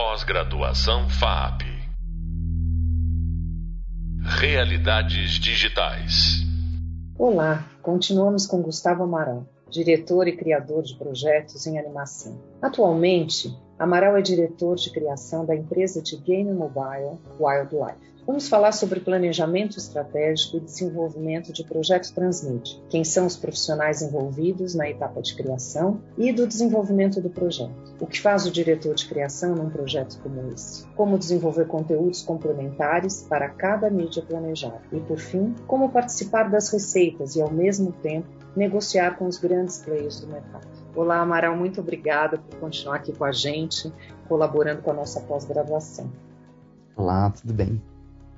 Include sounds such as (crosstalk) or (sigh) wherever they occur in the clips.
Pós-graduação FAP. Realidades digitais. Olá, continuamos com Gustavo Amaral, diretor e criador de projetos em animação. Atualmente, Amaral é diretor de criação da empresa de game mobile Wildlife. Vamos falar sobre planejamento estratégico e desenvolvimento de projetos transmídia, quem são os profissionais envolvidos na etapa de criação e do desenvolvimento do projeto. O que faz o diretor de criação num projeto como esse? Como desenvolver conteúdos complementares para cada mídia planejada? E, por fim, como participar das receitas e, ao mesmo tempo, negociar com os grandes players do mercado. Olá, Amaral, muito obrigada por continuar aqui com a gente, colaborando com a nossa pós-graduação. Olá, tudo bem?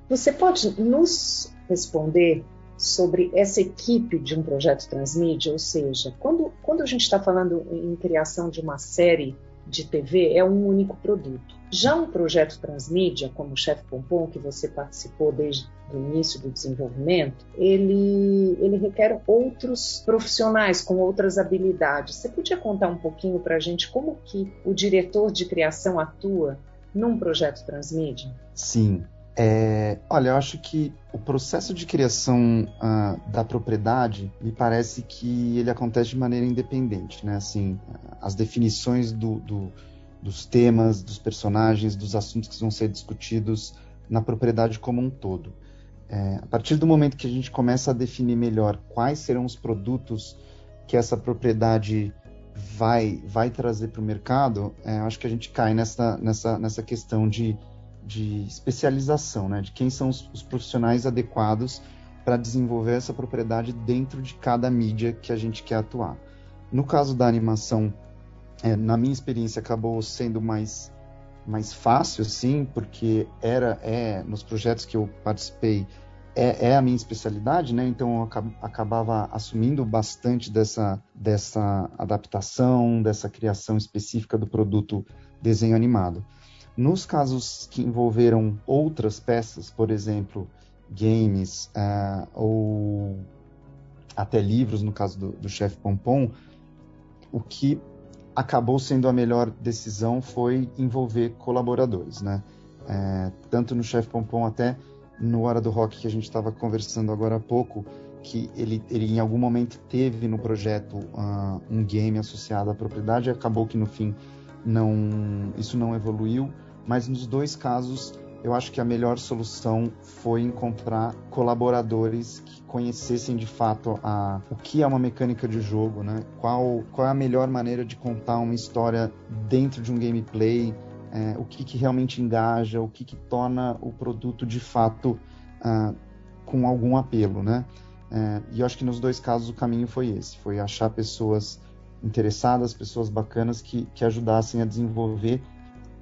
Você pode nos responder sobre essa equipe de um projeto transmídia? Ou seja, quando, quando a gente está falando em criação de uma série de TV, é um único produto. Já um projeto transmídia, como o Chef Pompom, que você participou desde o início do desenvolvimento, ele, ele requer outros profissionais com outras habilidades. Você podia contar um pouquinho para a gente como que o diretor de criação atua num projeto transmídia? Sim, é, olha, eu acho que o processo de criação uh, da propriedade me parece que ele acontece de maneira independente, né? Assim, as definições do, do, dos temas, dos personagens, dos assuntos que vão ser discutidos na propriedade como um todo. É, a partir do momento que a gente começa a definir melhor quais serão os produtos que essa propriedade vai, vai trazer para o mercado, é, acho que a gente cai nessa, nessa, nessa questão de de especialização, né? de quem são os, os profissionais adequados para desenvolver essa propriedade dentro de cada mídia que a gente quer atuar. No caso da animação, é, na minha experiência, acabou sendo mais, mais fácil, sim, porque era é nos projetos que eu participei é, é a minha especialidade, né? Então eu acabava assumindo bastante dessa, dessa adaptação, dessa criação específica do produto desenho animado. Nos casos que envolveram outras peças, por exemplo, games uh, ou até livros, no caso do, do Chef Pompom, o que acabou sendo a melhor decisão foi envolver colaboradores, né? É, tanto no Chef Pompom até no Hora do Rock que a gente estava conversando agora há pouco, que ele, ele em algum momento teve no projeto uh, um game associado à propriedade, acabou que no fim não, isso não evoluiu, mas nos dois casos eu acho que a melhor solução foi encontrar colaboradores que conhecessem de fato a, o que é uma mecânica de jogo, né? Qual, qual é a melhor maneira de contar uma história dentro de um gameplay, é, o que, que, realmente engaja, o que, que, torna o produto de fato uh, com algum apelo, né? É, e eu acho que nos dois casos o caminho foi esse, foi achar pessoas interessadas, pessoas bacanas que, que ajudassem a desenvolver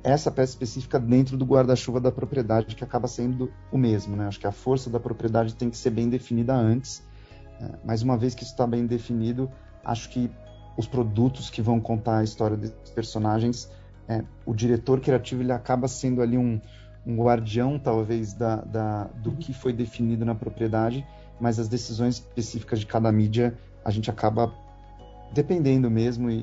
essa peça específica dentro do guarda-chuva da propriedade, que acaba sendo o mesmo. Né? Acho que a força da propriedade tem que ser bem definida antes, é, mas uma vez que isso está bem definido, acho que os produtos que vão contar a história desses personagens, é, o diretor criativo ele acaba sendo ali um, um guardião, talvez, da, da, do que foi definido na propriedade, mas as decisões específicas de cada mídia a gente acaba dependendo mesmo e,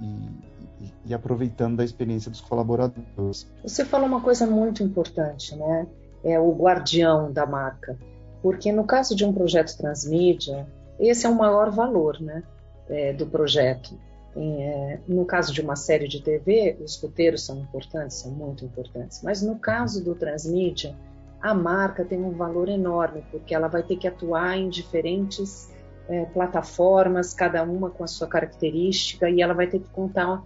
e, e, aproveitando da experiência dos colaboradores. Você falou uma coisa muito importante, né? É o guardião da marca, porque no caso de um projeto transmídia, esse é o maior valor, né, é, do projeto. É, no caso de uma série de TV, os roteiros são importantes, são muito importantes. Mas no caso do transmídia, a marca tem um valor enorme, porque ela vai ter que atuar em diferentes é, plataformas, cada uma com a sua característica, e ela vai ter que contar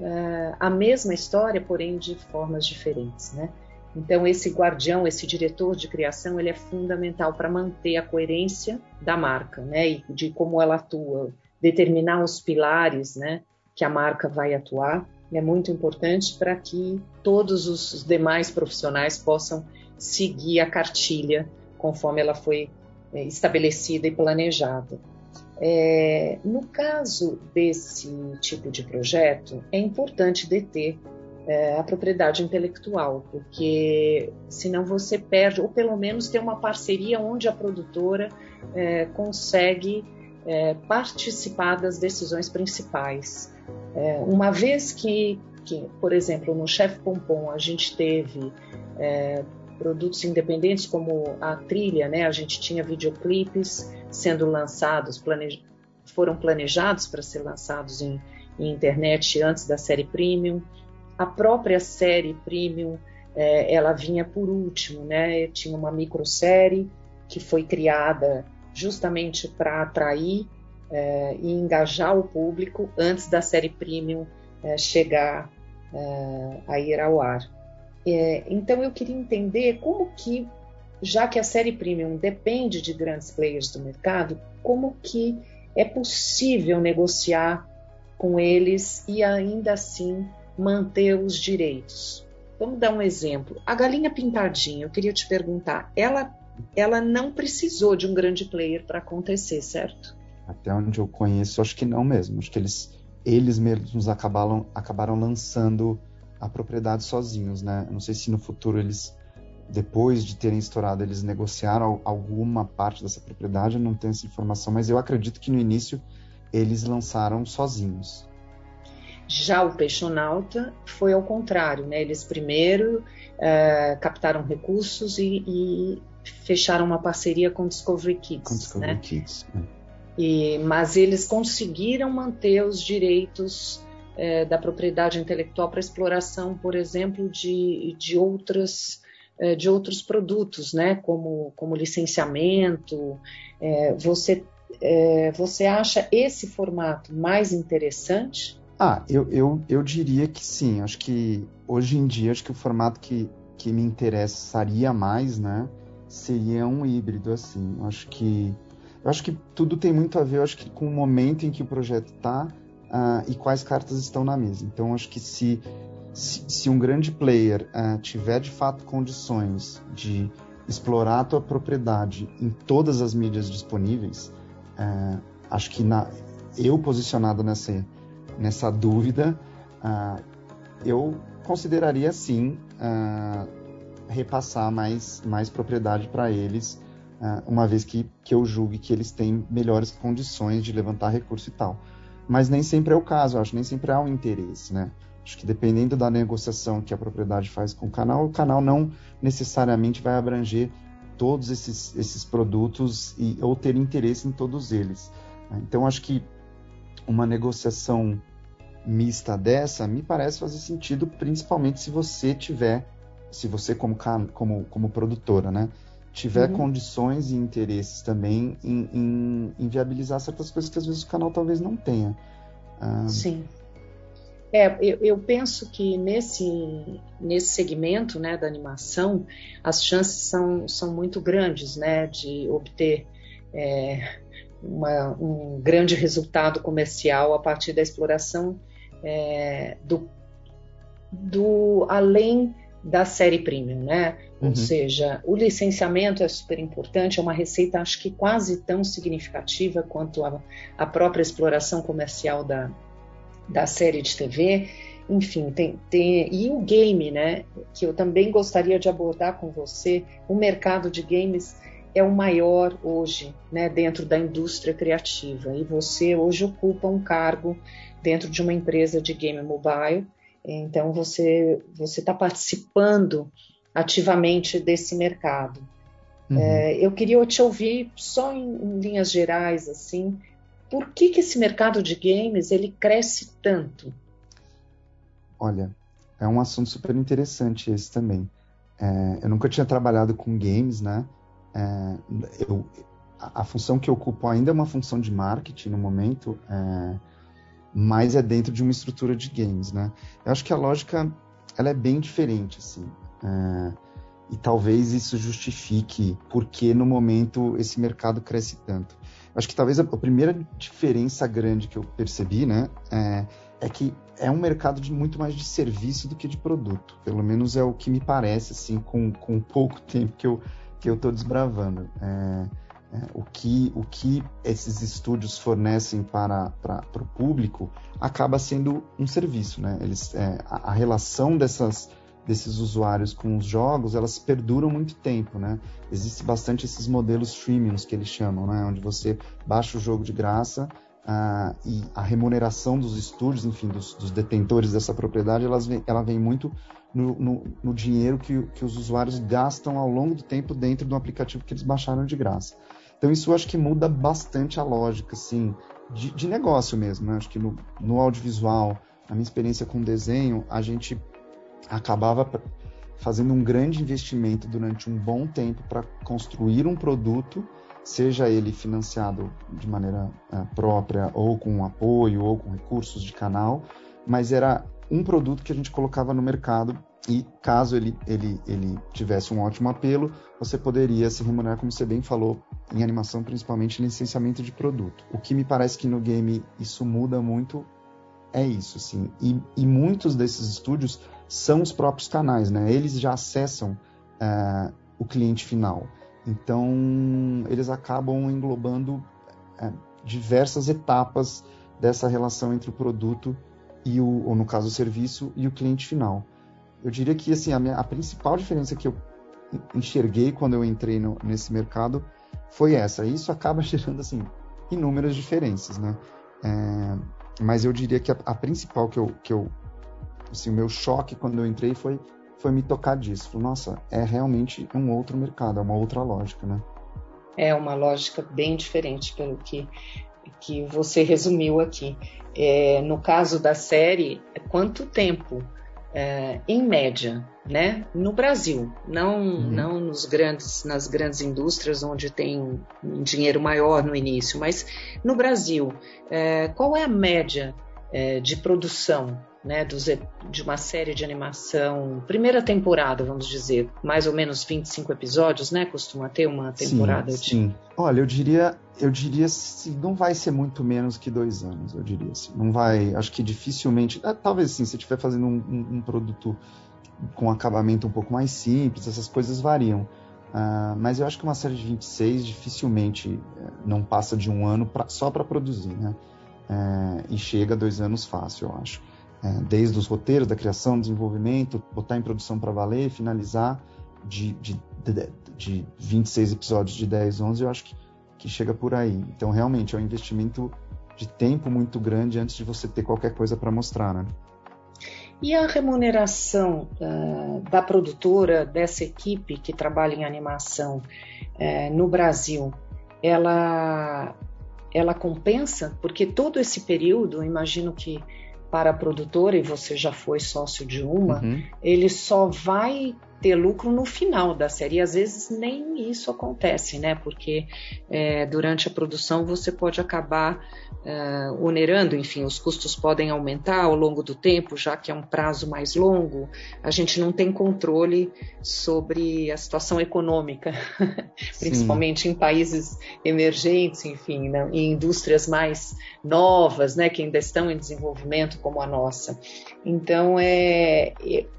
é, a mesma história, porém de formas diferentes, né? Então esse guardião, esse diretor de criação, ele é fundamental para manter a coerência da marca, né? E de como ela atua, determinar os pilares, né? Que a marca vai atuar é muito importante para que todos os demais profissionais possam seguir a cartilha conforme ela foi estabelecida e planejada. É, no caso desse tipo de projeto, é importante deter é, a propriedade intelectual, porque senão você perde, ou pelo menos ter uma parceria onde a produtora é, consegue é, participar das decisões principais. É, uma vez que que, por exemplo, no Chef Pompom a gente teve é, produtos independentes como a trilha, né? A gente tinha videoclipes sendo lançados, planej... foram planejados para ser lançados em, em, internet antes da série premium. A própria série premium, é, ela vinha por último, né? Tinha uma microsérie que foi criada justamente para atrair é, e engajar o público antes da série premium é, chegar é, a ir ao ar. É, então eu queria entender como que, já que a série premium depende de grandes players do mercado, como que é possível negociar com eles e ainda assim manter os direitos. Vamos dar um exemplo. A galinha pintadinha, eu queria te perguntar, ela, ela não precisou de um grande player para acontecer, certo? Até onde eu conheço, acho que não mesmo. Acho que eles, eles mesmos acabaram, acabaram lançando a propriedade sozinhos, né? Eu não sei se no futuro eles, depois de terem estourado, eles negociaram alguma parte dessa propriedade, eu não tenho essa informação, mas eu acredito que no início eles lançaram sozinhos. Já o Peixonauta foi ao contrário, né? Eles primeiro é, captaram recursos e, e, fecharam uma parceria com Discovery Kids. Com Discovery né? Kids. É. E, mas eles conseguiram manter os direitos é, da propriedade intelectual para exploração, por exemplo, de, de, outras, é, de outros produtos, né, como, como licenciamento. É, você, é, você acha esse formato mais interessante? Ah, eu, eu, eu diria que sim. Acho que hoje em dia, acho que o formato que, que me interessaria mais, né, seria um híbrido, assim. Acho que eu acho que tudo tem muito a ver, acho que com o momento em que o projeto está uh, e quais cartas estão na mesa. Então, acho que se, se, se um grande player uh, tiver de fato condições de explorar a tua propriedade em todas as mídias disponíveis, uh, acho que na, eu posicionado nessa, nessa dúvida, eu consideraria sim repassar mais, mais propriedade para eles, uma vez que, que eu julgue que eles têm melhores condições de levantar recurso e tal mas nem sempre é o caso, acho, nem sempre há um interesse, né? Acho que dependendo da negociação que a propriedade faz com o canal, o canal não necessariamente vai abranger todos esses, esses produtos e, ou ter interesse em todos eles. Né? Então, acho que uma negociação mista dessa me parece fazer sentido, principalmente se você tiver, se você como, como, como produtora, né? Tiver uhum. condições e interesses também em, em, em, viabilizar certas coisas que às vezes o canal talvez não tenha. Ah, Sim. É, eu, eu, penso que nesse, nesse segmento né, da animação, as chances são, são muito grandes né, de obter é, uma, um grande resultado comercial a partir da exploração é, do, do além da série premium, né? Uhum. Ou seja, o licenciamento é super importante, é uma receita acho que quase tão significativa quanto a, a própria exploração comercial da, da série de TV. Enfim, tem, tem, e o game, né? Que eu também gostaria de abordar com você. O mercado de games é o maior hoje, né? Dentro da indústria criativa. E você hoje ocupa um cargo dentro de uma empresa de game mobile então você você está participando ativamente desse mercado. Uhum. É, eu queria te ouvir só em, em, linhas gerais assim, por que, que esse mercado de games ele cresce tanto? Olha, é um assunto super interessante esse também. É, eu nunca tinha trabalhado com games, né? É, eu, a, a, função que eu ocupo ainda é uma função de marketing no momento. É, mas é dentro de uma estrutura de games, né? Eu acho que a lógica ela é bem diferente, assim. É, e talvez isso justifique por que no momento esse mercado cresce tanto. Eu acho que talvez a, a, primeira diferença grande que eu percebi, né, é, é, que é um mercado de muito mais de serviço do que de produto. Pelo menos é o que me parece, assim, com, com pouco tempo que eu que eu estou desbravando. É, é, o, que, o que esses estúdios fornecem para, para, para o público acaba sendo um serviço. Né? Eles, é, a, a, relação dessas, desses usuários com os jogos, elas perduram muito tempo. Né? Existe bastante esses modelos freemiums que eles chamam, né? onde você baixa o jogo de graça uh, e a remuneração dos estúdios, enfim, dos, dos detentores dessa propriedade, elas vem, ela vem muito no, no, no dinheiro que, que, os usuários gastam ao longo do tempo dentro do aplicativo que eles baixaram de graça. Então isso acho que muda bastante a lógica, assim, de, de negócio mesmo. Né? Acho que no, no audiovisual, a minha experiência com desenho, a gente acabava fazendo um grande investimento durante um bom tempo para construir um produto, seja ele financiado de maneira uh, própria, ou com apoio, ou com recursos de canal, mas era um produto que a gente colocava no mercado e caso ele, ele, ele tivesse um ótimo apelo, você poderia se remunerar, como você bem falou, em animação, principalmente licenciamento de produto. O que me parece que no game isso muda muito é isso, assim. E, e muitos desses estúdios são os próprios canais, né? Eles já acessam uh, o cliente final. Então, eles acabam englobando uh, diversas etapas dessa relação entre o produto e o, ou no caso, o serviço e o cliente final. Eu diria que, assim, a, minha, a principal diferença que eu enxerguei quando eu entrei no, nesse mercado foi essa. E isso acaba (laughs) gerando, assim, inúmeras diferenças, né? É, mas eu diria que a, a, principal que eu, que eu assim, o meu choque quando eu entrei foi, foi me tocar disso. Falei, Nossa, é realmente um outro mercado, é uma outra lógica, né? É uma lógica bem diferente pelo que, que você resumiu aqui. É, no caso da série, quanto tempo é, em média, né? No Brasil, não, uhum. não nos grandes, nas grandes indústrias onde tem um dinheiro maior no início, mas no Brasil, é, qual é a média é, de produção né, dos, de uma série de animação, primeira temporada, vamos dizer, mais ou menos 25 episódios, né? Costuma ter uma temporada sim, de. Sim. Olha, eu diria, eu diria se não vai ser muito menos que dois anos, eu diria assim. Não vai, acho que dificilmente. É, talvez sim, se estiver fazendo um, um, um, produto com acabamento um pouco mais simples, essas coisas variam. Uh, mas eu acho que uma série de 26 dificilmente uh, não passa de um ano pra, só para produzir, né? Uh, e chega a dois anos fácil, eu acho é, desde os roteiros, da criação, desenvolvimento, botar em produção para valer, finalizar de, de, de, de 26 episódios de 10, 11, eu acho que, que chega por aí. Então, realmente, é um investimento de tempo muito grande antes de você ter qualquer coisa para mostrar, né? E a remuneração uh, da produtora, dessa equipe que trabalha em animação uh, no Brasil, ela, ela compensa? Porque todo esse período, imagino que para a produtora, e você já foi sócio de uma, uhum. ele só vai ter lucro no final da série. E às vezes nem isso acontece, né? Porque é, durante a produção você pode acabar é, onerando, enfim, os custos podem aumentar ao longo do tempo, já que é um prazo mais longo. A gente não tem controle sobre a situação econômica, (laughs) principalmente em países emergentes, enfim, né? em indústrias mais novas, né? Que ainda estão em desenvolvimento, como a nossa. Então, é,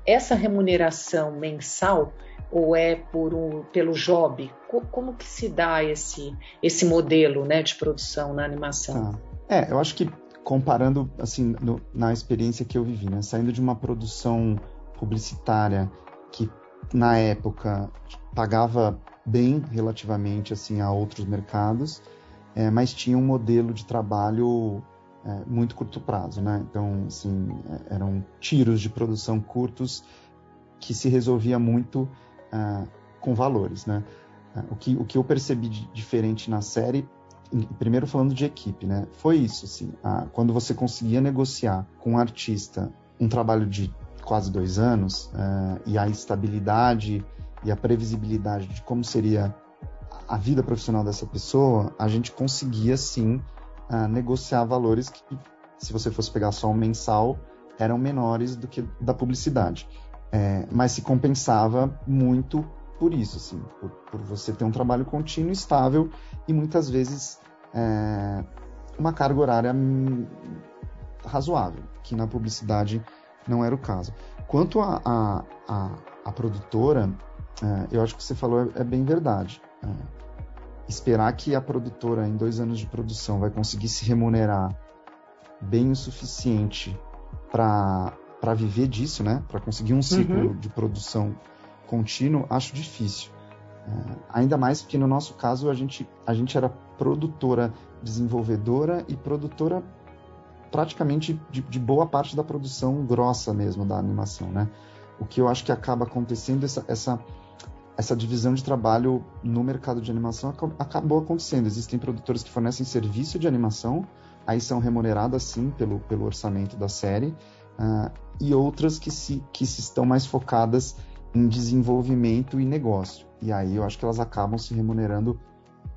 essa remuneração mensal ou é por um, pelo job? Como que se dá esse, esse modelo né, de produção na animação? Ah, é, eu acho que comparando assim no, na experiência que eu vivi, né, saindo de uma produção publicitária que na época pagava bem relativamente assim a outros mercados, é, mas tinha um modelo de trabalho é, muito curto prazo, né? Então, assim, é, eram tiros de produção curtos que se resolvia muito uh, com valores, né? Uh, o, que, o que eu percebi de diferente na série, primeiro falando de equipe, né? Foi isso, assim, uh, quando você conseguia negociar com um artista um trabalho de quase dois anos e a estabilidade e a previsibilidade de como seria a vida profissional dessa pessoa, a gente conseguia sim uh, negociar valores que, se você fosse pegar só um mensal, eram menores do que da publicidade. É, mas se compensava muito por isso, assim, por, por, você ter um trabalho contínuo, estável e muitas vezes é, uma carga horária razoável, que na publicidade não era o caso. Quanto a, a, a, a produtora, é, eu acho que você falou é, é bem verdade. É, esperar que a produtora, em dois anos de produção, vai conseguir se remunerar bem o suficiente para viver disso, né? Para conseguir um ciclo uhum. de produção contínuo, acho difícil. É, ainda mais porque no nosso caso a gente, a gente era produtora, desenvolvedora e produtora praticamente de, de, boa parte da produção grossa mesmo da animação, né? O que eu acho que acaba acontecendo, essa, essa, essa divisão de trabalho no mercado de animação acabou acontecendo. Existem produtores que fornecem serviço de animação, aí são remuneradas sim pelo, pelo orçamento da série, uh, e outras que se, que se estão mais focadas em desenvolvimento e negócio. E aí eu acho que elas acabam se remunerando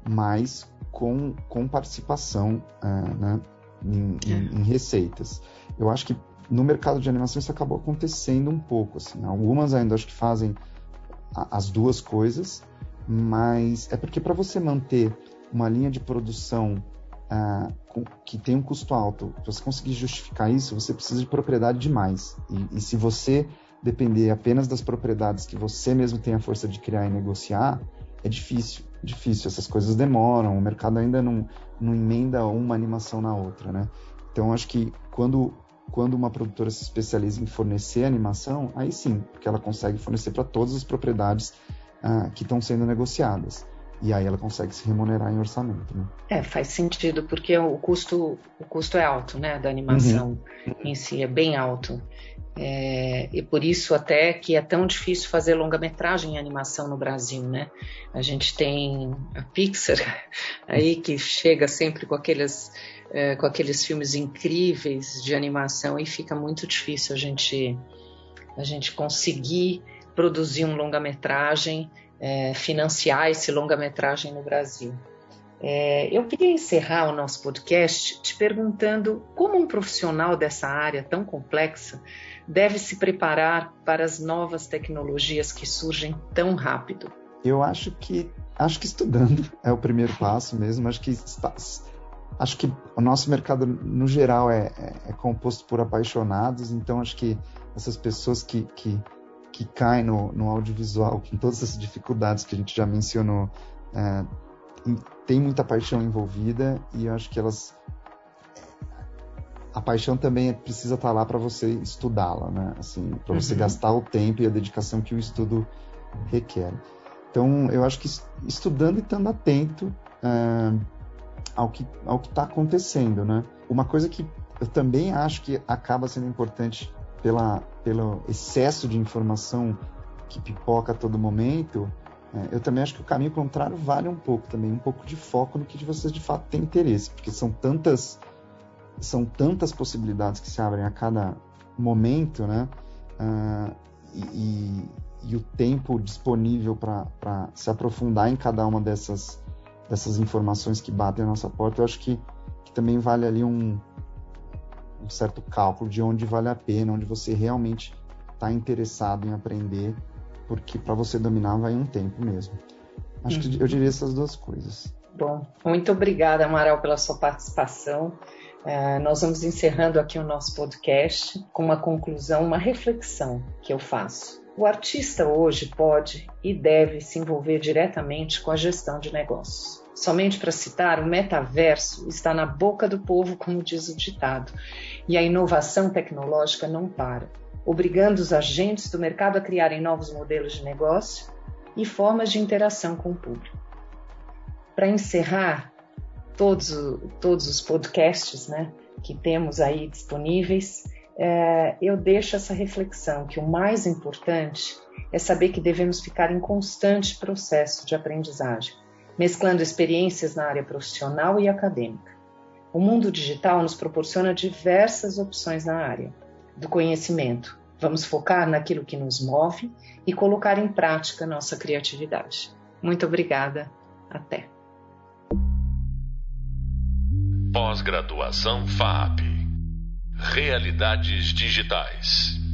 mais com, com participação uh, né, em, em, é. em, receitas. Eu acho que no mercado de animação isso acabou acontecendo um pouco. Assim. Algumas ainda acho que fazem a, as duas coisas, mas é porque para você manter uma linha de produção uh, com, que tem um custo alto, para você conseguir justificar isso, você precisa de propriedade demais. E, e se você depender apenas das propriedades que você mesmo tem a força de criar e negociar, é difícil, difícil. Essas coisas demoram, o mercado ainda não, não emenda uma animação na outra, né? Então, acho que quando, quando uma produtora se especializa em fornecer animação, aí sim, porque ela consegue fornecer para todas as propriedades uh, que estão sendo negociadas. E aí ela consegue se remunerar em orçamento, né? É, faz sentido, porque o custo, o custo é alto, né, da animação uhum. em si, é bem alto. É, e por isso até que é tão difícil fazer longa-metragem em animação no Brasil, né? A gente tem a Pixar (laughs) aí que chega sempre com aqueles, é, com aqueles filmes incríveis de animação e fica muito difícil a gente, a gente conseguir produzir um longa-metragem, é, financiar esse longa-metragem no Brasil. É, eu queria encerrar o nosso podcast te perguntando como um profissional dessa área tão complexa deve se preparar para as novas tecnologias que surgem tão rápido? Eu acho que acho que estudando é o primeiro passo mesmo. Acho que está, acho que o nosso mercado no geral é, é, é, composto por apaixonados. Então acho que essas pessoas que, que, que caem no, no audiovisual com todas as dificuldades que a gente já mencionou é, tem muita paixão envolvida e eu acho que elas a paixão também precisa estar lá para você estudá-la, né? Assim, para você uhum. gastar o tempo e a dedicação que o estudo requer. Então, eu acho que estudando e estando atento uh, ao que ao que está acontecendo, né? Uma coisa que eu também acho que acaba sendo importante pela pelo excesso de informação que pipoca a todo momento, é, eu também acho que o caminho contrário vale um pouco também, um pouco de foco no que você de fato tem interesse, porque são tantas são tantas possibilidades que se abrem a cada momento, né? Uh, e, e, o tempo disponível para se aprofundar em cada uma dessas, dessas informações que batem a nossa porta, eu acho que, que também vale ali um, um certo cálculo de onde vale a pena, onde você realmente está interessado em aprender, porque para você dominar vai um tempo mesmo. Acho uhum. que eu diria essas duas coisas. Bom, muito obrigada, Amaral, pela sua participação. Uh, nós vamos encerrando aqui o nosso podcast com uma conclusão, uma reflexão que eu faço. O artista hoje pode e deve se envolver diretamente com a gestão de negócios. Somente para citar, o metaverso está na boca do povo, como diz o ditado, e a inovação tecnológica não para, obrigando os agentes do mercado a criarem novos modelos de negócio e formas de interação com o público. Para encerrar, todos, todos os podcasts né, que temos aí disponíveis, é, eu deixo essa reflexão que o mais importante é saber que devemos ficar em constante processo de aprendizagem, mesclando experiências na área profissional e acadêmica. O mundo digital nos proporciona diversas opções na área do conhecimento. Vamos focar naquilo que nos move e colocar em prática nossa criatividade. Muito obrigada. Até. Pós-graduação FAP. Realidades digitais.